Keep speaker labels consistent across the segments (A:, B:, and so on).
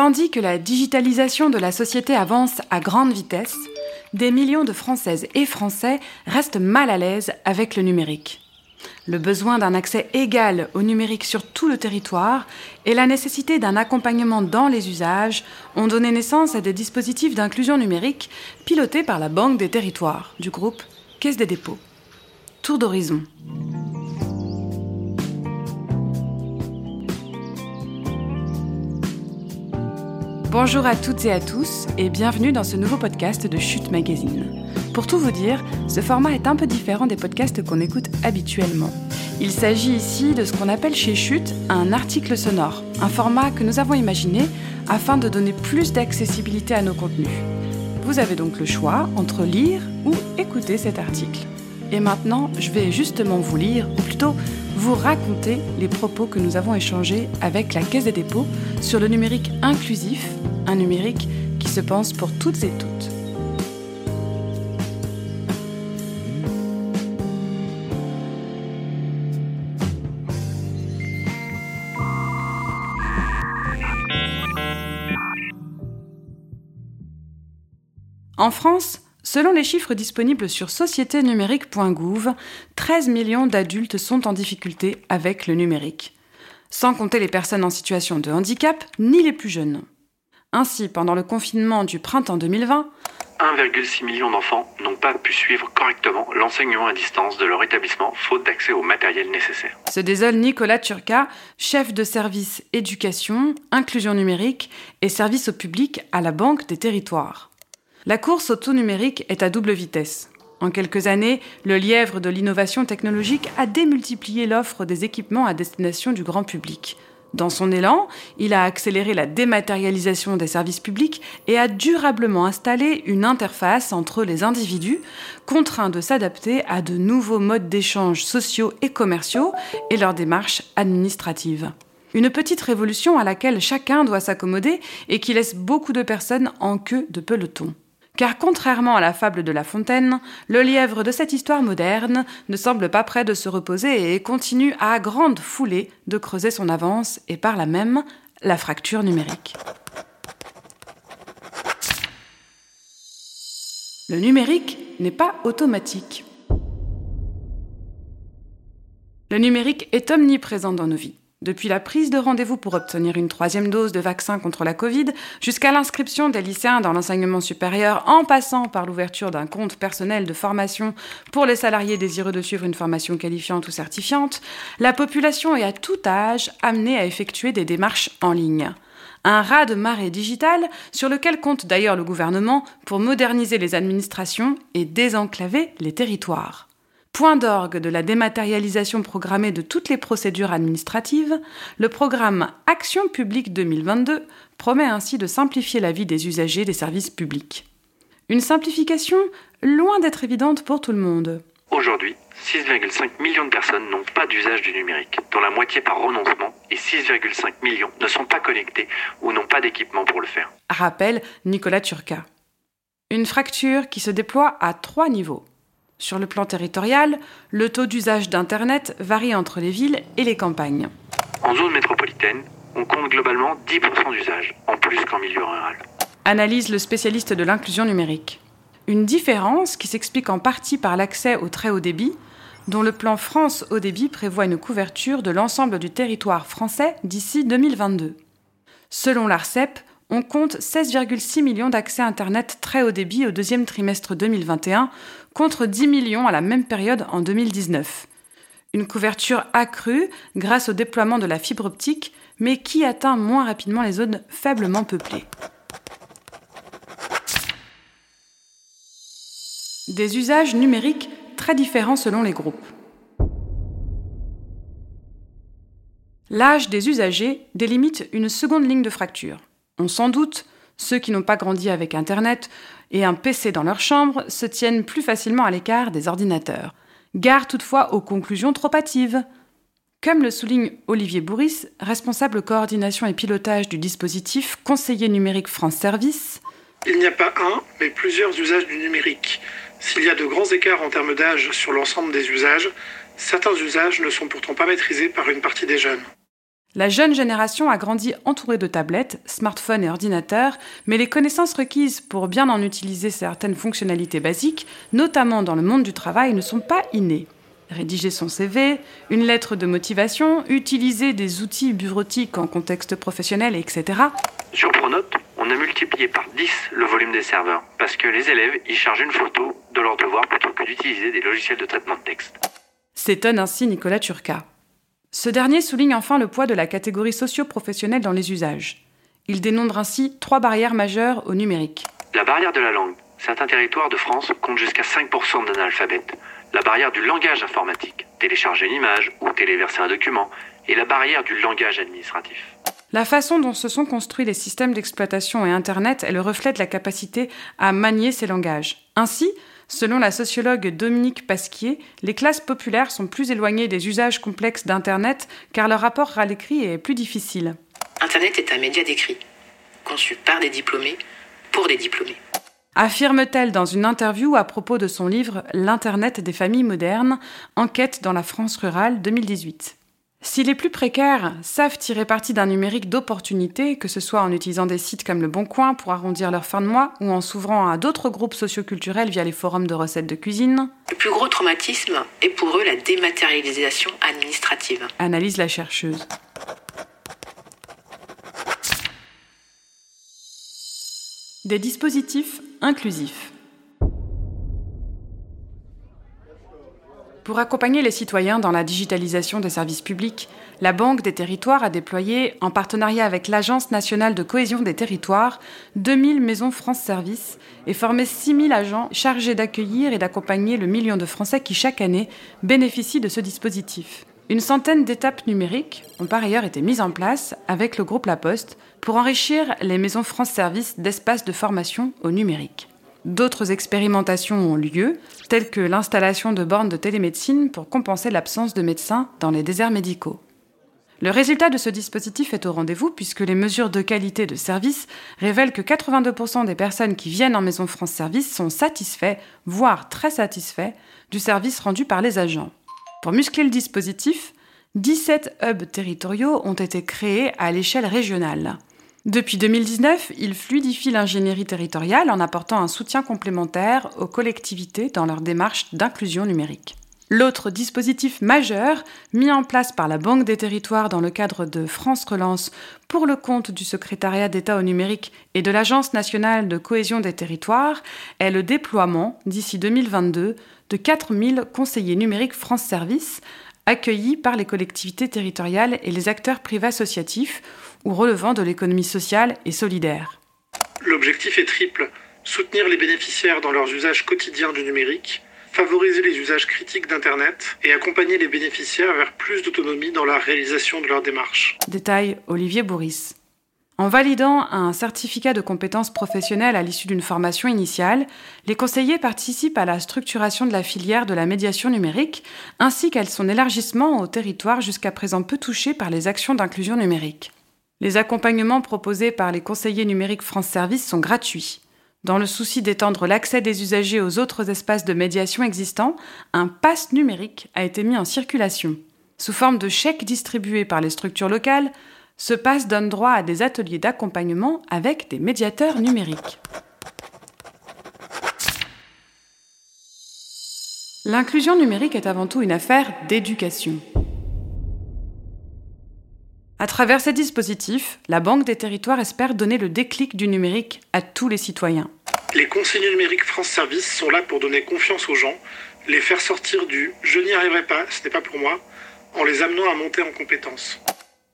A: Tandis que la digitalisation de la société avance à grande vitesse, des millions de Françaises et Français restent mal à l'aise avec le numérique. Le besoin d'un accès égal au numérique sur tout le territoire et la nécessité d'un accompagnement dans les usages ont donné naissance à des dispositifs d'inclusion numérique pilotés par la Banque des territoires du groupe Caisse des dépôts. Tour d'horizon. Bonjour à toutes et à tous et bienvenue dans ce nouveau podcast de Chute Magazine. Pour tout vous dire, ce format est un peu différent des podcasts qu'on écoute habituellement. Il s'agit ici de ce qu'on appelle chez Chute un article sonore, un format que nous avons imaginé afin de donner plus d'accessibilité à nos contenus. Vous avez donc le choix entre lire ou écouter cet article. Et maintenant, je vais justement vous lire, ou plutôt vous raconter les propos que nous avons échangés avec la Caisse des dépôts sur le numérique inclusif, un numérique qui se pense pour toutes et toutes. En France, selon les chiffres disponibles sur sociéténumérique.gouv, 13 millions d'adultes sont en difficulté avec le numérique, sans compter les personnes en situation de handicap ni les plus jeunes. Ainsi, pendant le confinement du printemps 2020,
B: 1,6 million d'enfants n'ont pas pu suivre correctement l'enseignement à distance de leur établissement faute d'accès au matériel nécessaire.
A: Se désole Nicolas Turca, chef de service éducation, inclusion numérique et service au public à la Banque des territoires. La course au tout numérique est à double vitesse. En quelques années, le lièvre de l'innovation technologique a démultiplié l'offre des équipements à destination du grand public. Dans son élan, il a accéléré la dématérialisation des services publics et a durablement installé une interface entre les individus, contraints de s'adapter à de nouveaux modes d'échange sociaux et commerciaux et leurs démarches administratives. Une petite révolution à laquelle chacun doit s'accommoder et qui laisse beaucoup de personnes en queue de peloton. Car contrairement à la fable de La Fontaine, le lièvre de cette histoire moderne ne semble pas prêt de se reposer et continue à grande foulée de creuser son avance et par là même la fracture numérique. Le numérique n'est pas automatique. Le numérique est omniprésent dans nos vies. Depuis la prise de rendez-vous pour obtenir une troisième dose de vaccin contre la Covid, jusqu'à l'inscription des lycéens dans l'enseignement supérieur, en passant par l'ouverture d'un compte personnel de formation pour les salariés désireux de suivre une formation qualifiante ou certifiante, la population est à tout âge amenée à effectuer des démarches en ligne. Un raz de marée digital sur lequel compte d'ailleurs le gouvernement pour moderniser les administrations et désenclaver les territoires. Point d'orgue de la dématérialisation programmée de toutes les procédures administratives, le programme Action publique 2022 promet ainsi de simplifier la vie des usagers des services publics. Une simplification loin d'être évidente pour tout le monde.
B: Aujourd'hui, 6,5 millions de personnes n'ont pas d'usage du numérique, dont la moitié par renoncement, et 6,5 millions ne sont pas connectés ou n'ont pas d'équipement pour le faire.
A: Rappelle Nicolas Turca. Une fracture qui se déploie à trois niveaux. Sur le plan territorial, le taux d'usage d'Internet varie entre les villes et les campagnes.
B: En zone métropolitaine, on compte globalement 10% d'usage, en plus qu'en milieu rural.
A: Analyse le spécialiste de l'inclusion numérique. Une différence qui s'explique en partie par l'accès au très haut débit, dont le plan France haut débit prévoit une couverture de l'ensemble du territoire français d'ici 2022. Selon l'ARCEP, on compte 16,6 millions d'accès Internet très haut débit au deuxième trimestre 2021, contre 10 millions à la même période en 2019. Une couverture accrue grâce au déploiement de la fibre optique, mais qui atteint moins rapidement les zones faiblement peuplées. Des usages numériques très différents selon les groupes. L'âge des usagers délimite une seconde ligne de fracture. On doute, ceux qui n'ont pas grandi avec Internet et un PC dans leur chambre se tiennent plus facilement à l'écart des ordinateurs. Gare toutefois aux conclusions trop hâtives. Comme le souligne Olivier Bourris, responsable coordination et pilotage du dispositif conseiller numérique France Service,
C: il n'y a pas un, mais plusieurs usages du numérique. S'il y a de grands écarts en termes d'âge sur l'ensemble des usages, certains usages ne sont pourtant pas maîtrisés par une partie des jeunes.
A: La jeune génération a grandi entourée de tablettes, smartphones et ordinateurs, mais les connaissances requises pour bien en utiliser certaines fonctionnalités basiques, notamment dans le monde du travail, ne sont pas innées. Rédiger son CV, une lettre de motivation, utiliser des outils bureautiques en contexte professionnel, etc.
B: Sur Pronote, on a multiplié par 10 le volume des serveurs, parce que les élèves y chargent une photo de leur devoir plutôt que d'utiliser des logiciels de traitement de texte.
A: S'étonne ainsi Nicolas Turca. Ce dernier souligne enfin le poids de la catégorie socio-professionnelle dans les usages. Il dénombre ainsi trois barrières majeures au numérique.
B: La barrière de la langue. Certains territoires de France comptent jusqu'à 5% d'analphabètes. La barrière du langage informatique. Télécharger une image ou téléverser un document. Et la barrière du langage administratif.
A: La façon dont se sont construits les systèmes d'exploitation et Internet est le reflet de la capacité à manier ces langages. Ainsi, Selon la sociologue Dominique Pasquier, les classes populaires sont plus éloignées des usages complexes d'Internet car leur rapport à l'écrit est plus difficile.
D: Internet est un média d'écrit, conçu par des diplômés, pour des diplômés.
A: Affirme-t-elle dans une interview à propos de son livre L'Internet des familles modernes, enquête dans la France rurale 2018. Si les plus précaires savent tirer parti d'un numérique d'opportunité, que ce soit en utilisant des sites comme Le Bon Coin pour arrondir leur fin de mois ou en s'ouvrant à d'autres groupes socioculturels via les forums de recettes de cuisine,
D: Le plus gros traumatisme est pour eux la dématérialisation administrative.
A: analyse la chercheuse. Des dispositifs inclusifs. Pour accompagner les citoyens dans la digitalisation des services publics, la Banque des territoires a déployé, en partenariat avec l'Agence nationale de cohésion des territoires, 2000 maisons France Service et formé 6000 agents chargés d'accueillir et d'accompagner le million de Français qui, chaque année, bénéficient de ce dispositif. Une centaine d'étapes numériques ont par ailleurs été mises en place avec le groupe La Poste pour enrichir les maisons France Service d'espaces de formation au numérique. D'autres expérimentations ont lieu, telles que l'installation de bornes de télémédecine pour compenser l'absence de médecins dans les déserts médicaux. Le résultat de ce dispositif est au rendez-vous puisque les mesures de qualité de service révèlent que 82% des personnes qui viennent en Maison France Service sont satisfaits, voire très satisfaits, du service rendu par les agents. Pour muscler le dispositif, 17 hubs territoriaux ont été créés à l'échelle régionale. Depuis 2019, il fluidifie l'ingénierie territoriale en apportant un soutien complémentaire aux collectivités dans leur démarche d'inclusion numérique. L'autre dispositif majeur, mis en place par la Banque des territoires dans le cadre de France Relance pour le compte du secrétariat d'État au numérique et de l'Agence nationale de cohésion des territoires, est le déploiement, d'ici 2022, de 4000 conseillers numériques France Service, accueillis par les collectivités territoriales et les acteurs privés associatifs ou relevant de l'économie sociale et solidaire.
C: L'objectif est triple. Soutenir les bénéficiaires dans leurs usages quotidiens du numérique, favoriser les usages critiques d'Internet et accompagner les bénéficiaires vers plus d'autonomie dans la réalisation de leurs démarches.
A: Détaille Olivier Bourris. En validant un certificat de compétences professionnelles à l'issue d'une formation initiale, les conseillers participent à la structuration de la filière de la médiation numérique, ainsi qu'à son élargissement au territoire jusqu'à présent peu touché par les actions d'inclusion numérique. Les accompagnements proposés par les conseillers numériques France Service sont gratuits. Dans le souci d'étendre l'accès des usagers aux autres espaces de médiation existants, un pass numérique a été mis en circulation. Sous forme de chèques distribués par les structures locales, ce pass donne droit à des ateliers d'accompagnement avec des médiateurs numériques. L'inclusion numérique est avant tout une affaire d'éducation. À travers ces dispositifs, la Banque des territoires espère donner le déclic du numérique à tous les citoyens.
C: Les conseillers numériques France Service sont là pour donner confiance aux gens, les faire sortir du je n'y arriverai pas, ce n'est pas pour moi, en les amenant à monter en compétences.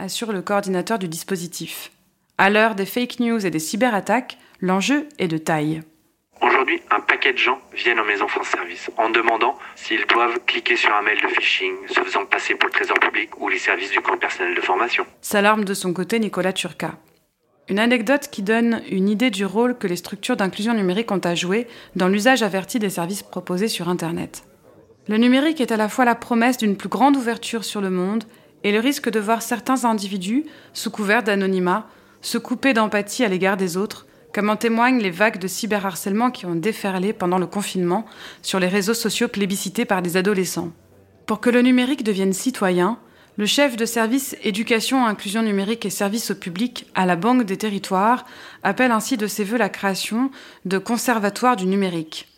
A: Assure le coordinateur du dispositif. À l'heure des fake news et des cyberattaques, l'enjeu est de taille.
B: Aujourd'hui, un paquet de gens viennent en Maison France Service en demandant s'ils doivent cliquer sur un mail de phishing, se faisant passer pour le trésor public ou les services du compte personnel de formation.
A: S'alarme de son côté Nicolas Turca. Une anecdote qui donne une idée du rôle que les structures d'inclusion numérique ont à jouer dans l'usage averti des services proposés sur Internet. Le numérique est à la fois la promesse d'une plus grande ouverture sur le monde et le risque de voir certains individus, sous couvert d'anonymat, se couper d'empathie à l'égard des autres, comme en témoignent les vagues de cyberharcèlement qui ont déferlé pendant le confinement sur les réseaux sociaux plébiscités par des adolescents. Pour que le numérique devienne citoyen, Le chef de service éducation, inclusion numérique et services au public à la Banque des territoires appelle ainsi de ses voeux la création de conservatoires du numérique.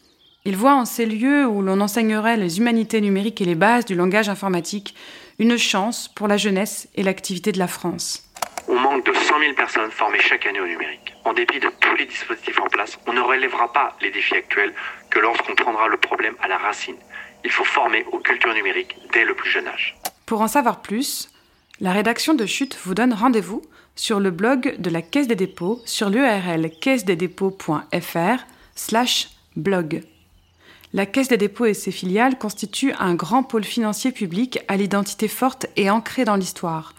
A: Il voit en ces lieux où l'on enseignerait les humanités numériques et les bases du langage informatique une chance pour la jeunesse et l'activité de la France.
B: 100 000 personnes formées chaque année au numérique. En dépit de tous les dispositifs en place, on ne relèvera pas les défis actuels que lorsqu'on prendra le problème à la racine. Il faut former aux cultures numériques dès le plus jeune âge.
A: Pour en savoir plus, la rédaction de Chute vous donne rendez-vous sur le blog de la Caisse des dépôts sur l'URL caisse-des-dépôts.fr slash blog. La Caisse des dépôts et ses filiales constituent un grand pôle financier public à l'identité forte et ancrée dans l'histoire.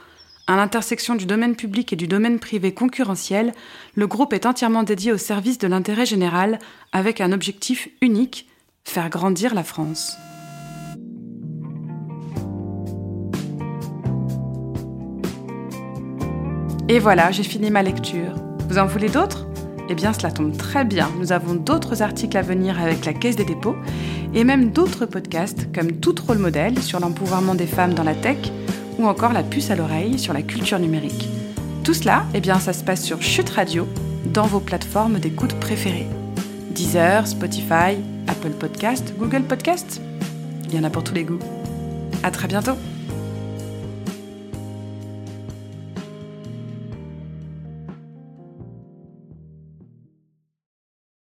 A: À l'intersection du domaine public et du domaine privé concurrentiel, le groupe est entièrement dédié au service de l'intérêt général avec un objectif unique, faire grandir la France. Et voilà, j'ai fini ma lecture. Vous en voulez d'autres? Eh bien, cela tombe très bien. Nous avons d'autres articles à venir avec la Caisse des dépôts et même d'autres podcasts comme Tout rôle modèle sur l'empouvoirment des femmes dans la tech ou encore La puce à l'oreille sur la culture numérique. Tout cela, eh bien, ça se passe sur Chute Radio, dans vos plateformes d'écoute préférées. Deezer, Spotify, Apple Podcast, Google Podcast. Il y en a pour tous les goûts. À très bientôt